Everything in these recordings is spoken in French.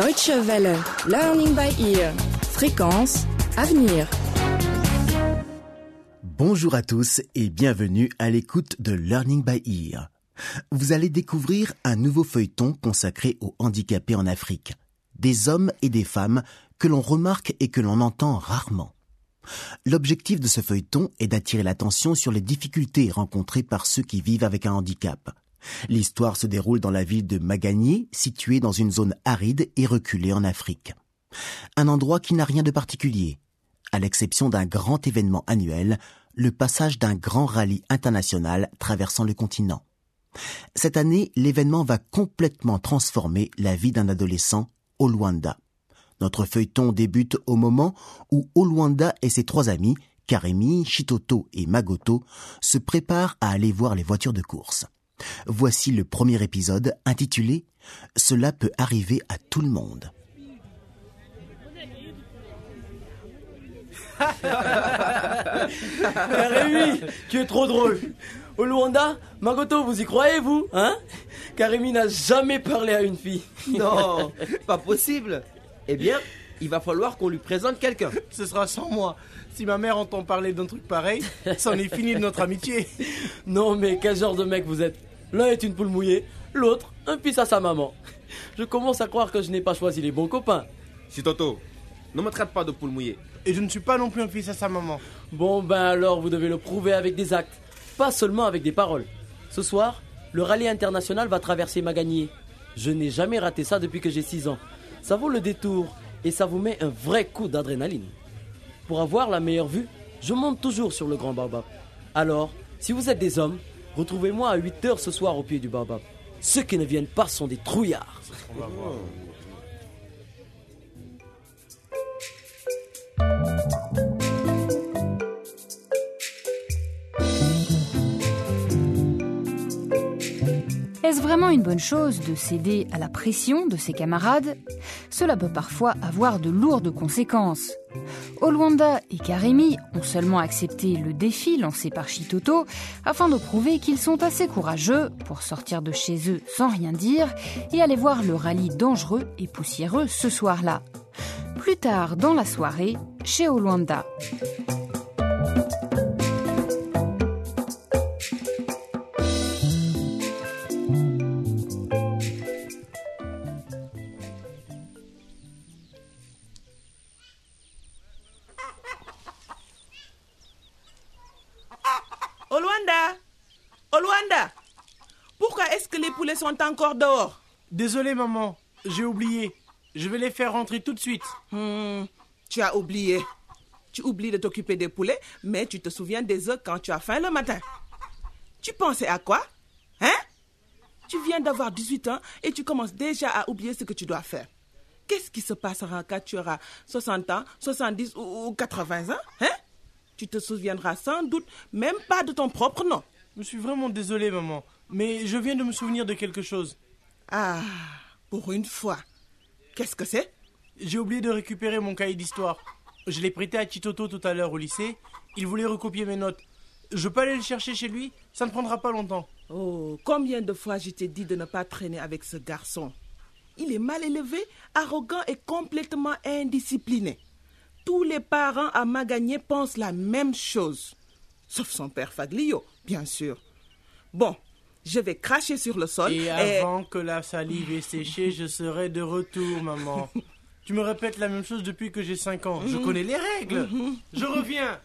Deutsche Welle, Learning by Ear, Fréquence, Avenir. Bonjour à tous et bienvenue à l'écoute de Learning by Ear. Vous allez découvrir un nouveau feuilleton consacré aux handicapés en Afrique. Des hommes et des femmes que l'on remarque et que l'on entend rarement. L'objectif de ce feuilleton est d'attirer l'attention sur les difficultés rencontrées par ceux qui vivent avec un handicap. L'histoire se déroule dans la ville de Magagny, située dans une zone aride et reculée en Afrique. Un endroit qui n'a rien de particulier, à l'exception d'un grand événement annuel, le passage d'un grand rallye international traversant le continent. Cette année, l'événement va complètement transformer la vie d'un adolescent au Luanda. Notre feuilleton débute au moment où Oluanda et ses trois amis, Karemi, Chitoto et Magoto, se préparent à aller voir les voitures de course. Voici le premier épisode intitulé Cela peut arriver à tout le monde. Karemi, tu es trop drôle. Au Luanda, Magoto, vous y croyez, vous Hein? Karemi n'a jamais parlé à une fille. Non, pas possible. Eh bien, il va falloir qu'on lui présente quelqu'un. Ce sera sans moi. Si ma mère entend parler d'un truc pareil, c'en est fini de notre amitié. Non, mais quel genre de mec vous êtes? L'un est une poule mouillée, l'autre un fils à sa maman. Je commence à croire que je n'ai pas choisi les bons copains. Si Toto, ne me traite pas de poule mouillée. Et je ne suis pas non plus un fils à sa maman. Bon, ben alors vous devez le prouver avec des actes, pas seulement avec des paroles. Ce soir, le rallye international va traverser Magagné. Je n'ai jamais raté ça depuis que j'ai 6 ans. Ça vaut le détour et ça vous met un vrai coup d'adrénaline. Pour avoir la meilleure vue, je monte toujours sur le grand baobab. Alors, si vous êtes des hommes, retrouvez-moi à 8h ce soir au pied du baobab. Ceux qui ne viennent pas sont des trouillards. Est-ce vraiment une bonne chose de céder à la pression de ses camarades? Cela peut parfois avoir de lourdes conséquences. Oluanda et Karemi ont seulement accepté le défi lancé par Chitoto afin de prouver qu'ils sont assez courageux pour sortir de chez eux sans rien dire et aller voir le rallye dangereux et poussiéreux ce soir-là. Plus tard dans la soirée, chez Oluanda. Sont encore dehors Désolé maman, j'ai oublié. Je vais les faire rentrer tout de suite. Hmm, Tu as oublié. Tu oublies de t'occuper des poulets, mais tu te souviens des œufs quand tu as faim le matin. Tu pensais à quoi Hein? Tu viens d'avoir 18 ans et tu commences déjà à oublier ce que tu dois faire. Qu'est-ce qui se passera quand tu auras 60 ans, 70 ou ou 80 ans Hein? Tu te souviendras sans doute même pas de ton propre nom. Je suis vraiment désolé maman, mais je viens de me souvenir de quelque chose. Ah, pour une fois. Qu'est-ce que c'est? J'ai oublié de récupérer mon cahier d'histoire. Je l'ai prêté à Chitoto tout à l'heure au lycée. Il voulait recopier mes notes. Je peux aller le chercher chez lui? Ça ne prendra pas longtemps. Oh, combien de fois je t'ai dit de ne pas traîner avec ce garçon? Il est mal élevé, arrogant et complètement indiscipliné. Tous les parents à Magagné pensent la même chose. Sauf son père Faglio, bien sûr. Bon, je vais cracher sur le sol Et avant que la salive ait séché, je serai de retour, maman. tu me répètes la même chose depuis que j'ai 5 ans. Je connais les règles. Je reviens.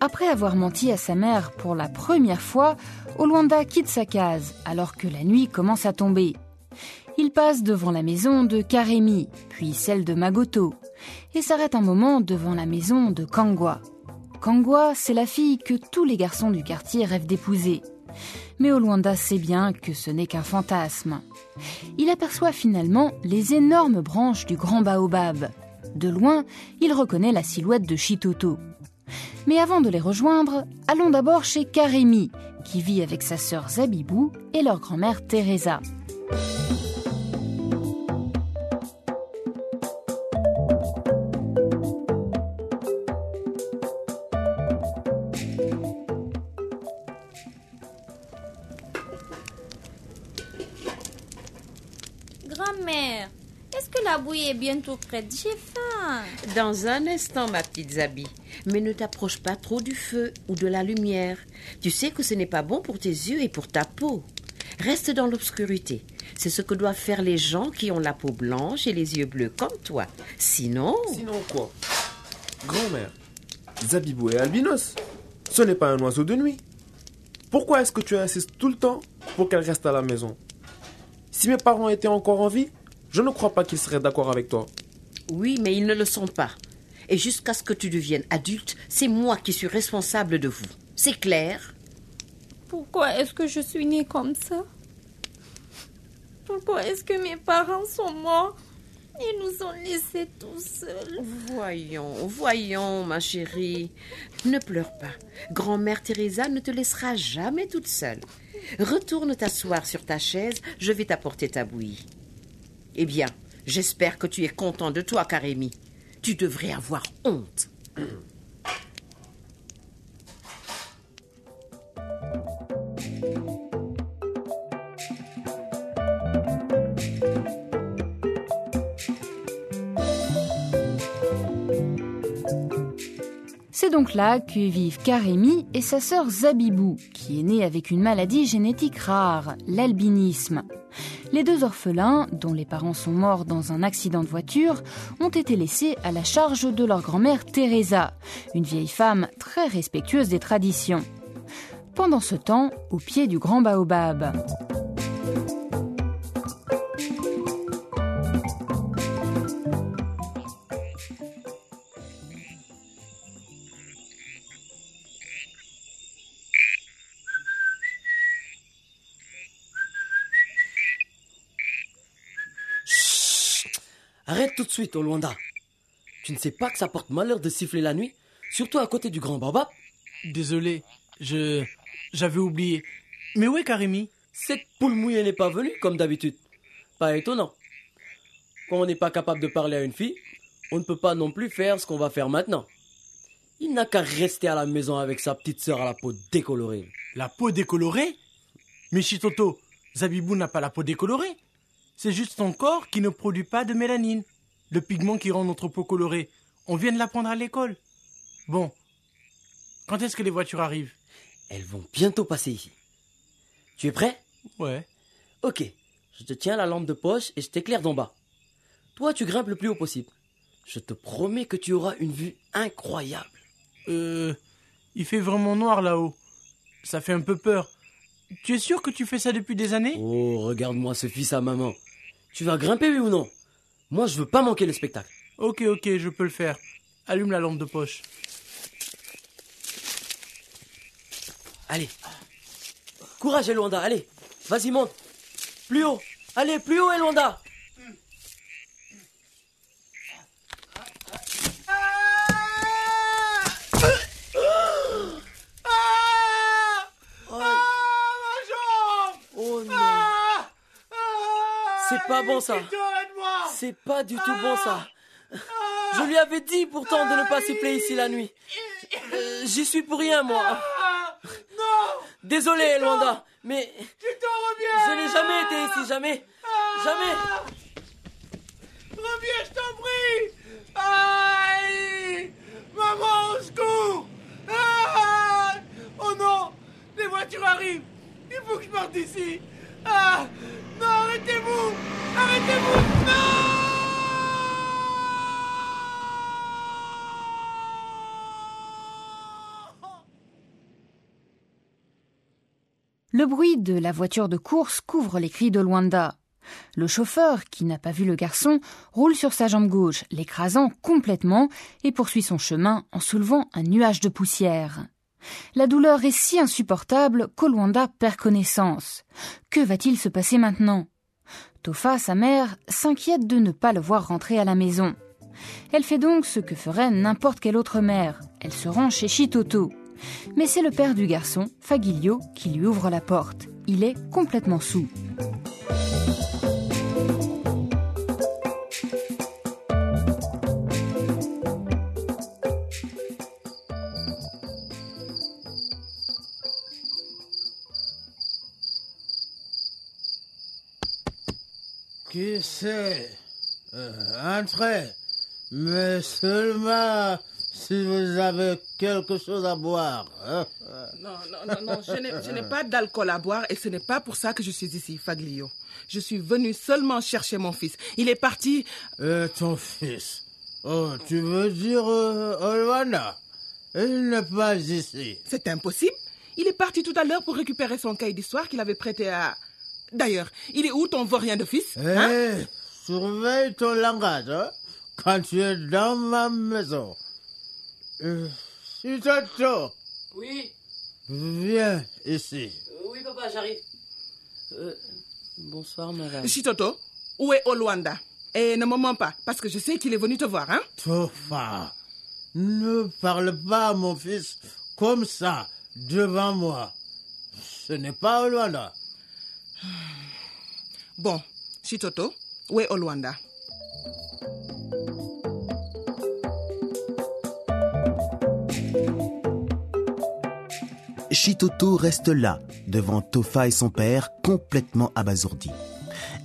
Après avoir menti à sa mère pour la première fois, Oluanda quitte sa case alors que la nuit commence à tomber. Il passe devant la maison de Karemi, puis celle de Magoto, et s'arrête un moment devant la maison de Kangwa. Kangwa, c'est la fille que tous les garçons du quartier rêvent d'épouser. Mais Oluanda sait bien que ce n'est qu'un fantasme. Il aperçoit finalement les énormes branches du grand baobab. De loin, il reconnaît la silhouette de Chitoto. Mais avant de les rejoindre, allons d'abord chez Karemi, qui vit avec sa sœur Zabibou et leur grand-mère Teresa. Bouillie est bientôt prête? J'ai faim. Dans un instant, ma petite Zabi. Mais ne t'approche pas trop du feu ou de la lumière. Tu sais que ce n'est pas bon pour tes yeux et pour ta peau. Reste dans l'obscurité. C'est ce que doivent faire les gens qui ont la peau blanche et les yeux bleus comme toi. Sinon... Sinon quoi? Grand-mère, Zabibou est albinos. Ce n'est pas un oiseau de nuit. Pourquoi est-ce que tu insistes tout le temps pour qu'elle reste à la maison? Si mes parents étaient encore en vie, je ne crois pas qu'ils seraient d'accord avec toi. Oui, mais ils ne le sont pas. Et jusqu'à ce que tu deviennes adulte, c'est moi qui suis responsable de vous. C'est clair? Pourquoi est-ce que je suis née comme ça? Pourquoi est-ce que mes parents sont morts? Et nous ont laissés tout seuls Voyons, voyons, ma chérie. Ne pleure pas. Grand-mère Teresa ne te laissera jamais toute seule. Retourne t'asseoir sur ta chaise, je vais t'apporter ta bouillie. Eh bien, j'espère que tu es content de toi, Karémi. Tu devrais avoir honte. Là que vivent Karémi et sa sœur Zabibou, qui est née avec une maladie génétique rare, l'albinisme. Les deux orphelins, dont les parents sont morts dans un accident de voiture, ont été laissés à la charge de leur grand-mère Teresa, une vieille femme très respectueuse des traditions. Pendant ce temps, au pied du grand baobab. Arrête tout de suite, Olwanda. Tu ne sais pas que ça porte malheur de siffler la nuit, surtout à côté du grand baobab Désolé, je. J'avais oublié. Mais où est Karimi? Cette poule mouillée n'est pas venue, comme d'habitude. Pas étonnant. Quand on n'est pas capable de parler à une fille, on ne peut pas non plus faire ce qu'on va faire maintenant. Il n'a qu'à rester à la maison avec sa petite sœur à la peau décolorée. La peau décolorée? Mais Chitoto, Zabibou n'a pas la peau décolorée. C'est juste son corps qui ne produit pas de mélanine, le pigment qui rend notre peau colorée. On vient de l'apprendre à l'école. Bon, quand est-ce que les voitures arrivent? Elles vont bientôt passer ici. Tu es prêt? Ouais. Ok, je te tiens la lampe de poche et je t'éclaire d'en bas. Toi, tu grimpes le plus haut possible. Je te promets que tu auras une vue incroyable. Euh. Il fait vraiment noir là-haut. Ça fait un peu peur. Tu es sûr que tu fais ça depuis des années? Oh, regarde-moi ce fils à maman. Tu vas grimper, oui ou non? Moi, je veux pas manquer le spectacle. Ok, ok, je peux le faire. Allume la lampe de poche. Allez. Courage, Elwanda, allez. Vas-y, monte. Plus haut. Allez, plus haut, Elwanda. C'est pas bon ça. C'est pas du tout bon ça. Je lui avais dit pourtant de ne pas siffler ici la nuit. Euh, J'y suis pour rien moi. Désolé Elwanda, mais je n'ai jamais été ici, jamais. Jamais. Reviens, je t'en prie. Aïe. Maman, au secours. Ah Oh non Les voitures arrivent. Il faut que je parte d'ici. Ah arrêtez-vous Arrêtez-vous Le bruit de la voiture de course couvre les cris de Luanda. Le chauffeur, qui n'a pas vu le garçon, roule sur sa jambe gauche, l'écrasant complètement, et poursuit son chemin en soulevant un nuage de poussière. La douleur est si insupportable qu'Oluanda perd connaissance. Que va-t-il se passer maintenant? Tofa, sa mère, s'inquiète de ne pas le voir rentrer à la maison. Elle fait donc ce que ferait n'importe quelle autre mère. Elle se rend chez Chitoto. Mais c'est le père du garçon, Fagilio, qui lui ouvre la porte. Il est complètement sous. Qui c'est? Euh, entrez. Mais seulement si vous avez quelque chose à boire. hein. Non, non, non, non, je n'ai- pas d'alcool à boire et ce n'est pas pour ça que je suis ici, Faglio. Je suis venu seulement chercher mon fils. Il est parti. Euh, ton fils. Oh, tu veux dire euh, Olwana? Il n'est pas ici. C'est impossible. Il est parti tout à l'heure pour récupérer son cahier d'histoire qu'il avait prêté à. D'ailleurs, il est où ton vaurien de fils Eh, hein surveille ton langage, hein, quand tu es dans ma maison. Euh, Chitoto, Oui, viens ici. euh, oui, papa, j'arrive. Euh, bonsoir, madame. Chitoto, où est Olwanda Et ne me mens pas, parce que je sais qu'il est venu te voir, hein Tofa, ne parle pas à mon fils comme ça devant moi. Ce n'est pas Olwana. Bon, Chitoto, où est Olwanda Chitoto reste là, devant Tofa et son père, complètement abasourdis.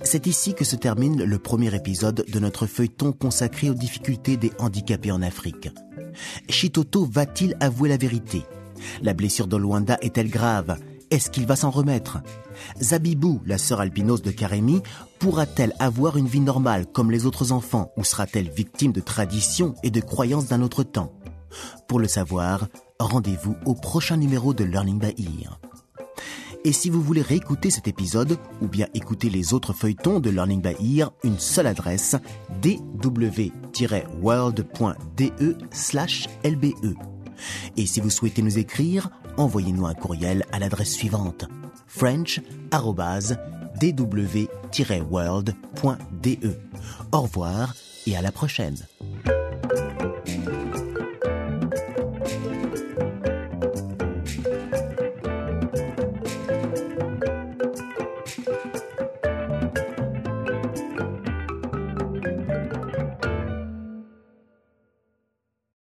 C'est ici que se termine le premier épisode de notre feuilleton consacré aux difficultés des handicapés en Afrique. Chitoto va-t-il avouer la vérité? La blessure d'Olwanda est-elle grave? Est-ce qu'il va s'en remettre? Zabibou, la sœur albinos de Karemi, pourra-t-elle avoir une vie normale comme les autres enfants ou sera-t-elle victime de traditions et de croyances d'un autre temps? Pour le savoir, rendez-vous au prochain numéro de Learning by Ear. Et si vous voulez réécouter cet épisode ou bien écouter les autres feuilletons de Learning by Ear, une seule adresse dw-world.de slash lbe. Et si vous souhaitez nous écrire, envoyez-nous un courriel à l'adresse suivante french.dw-world.de. Au revoir et à la prochaine.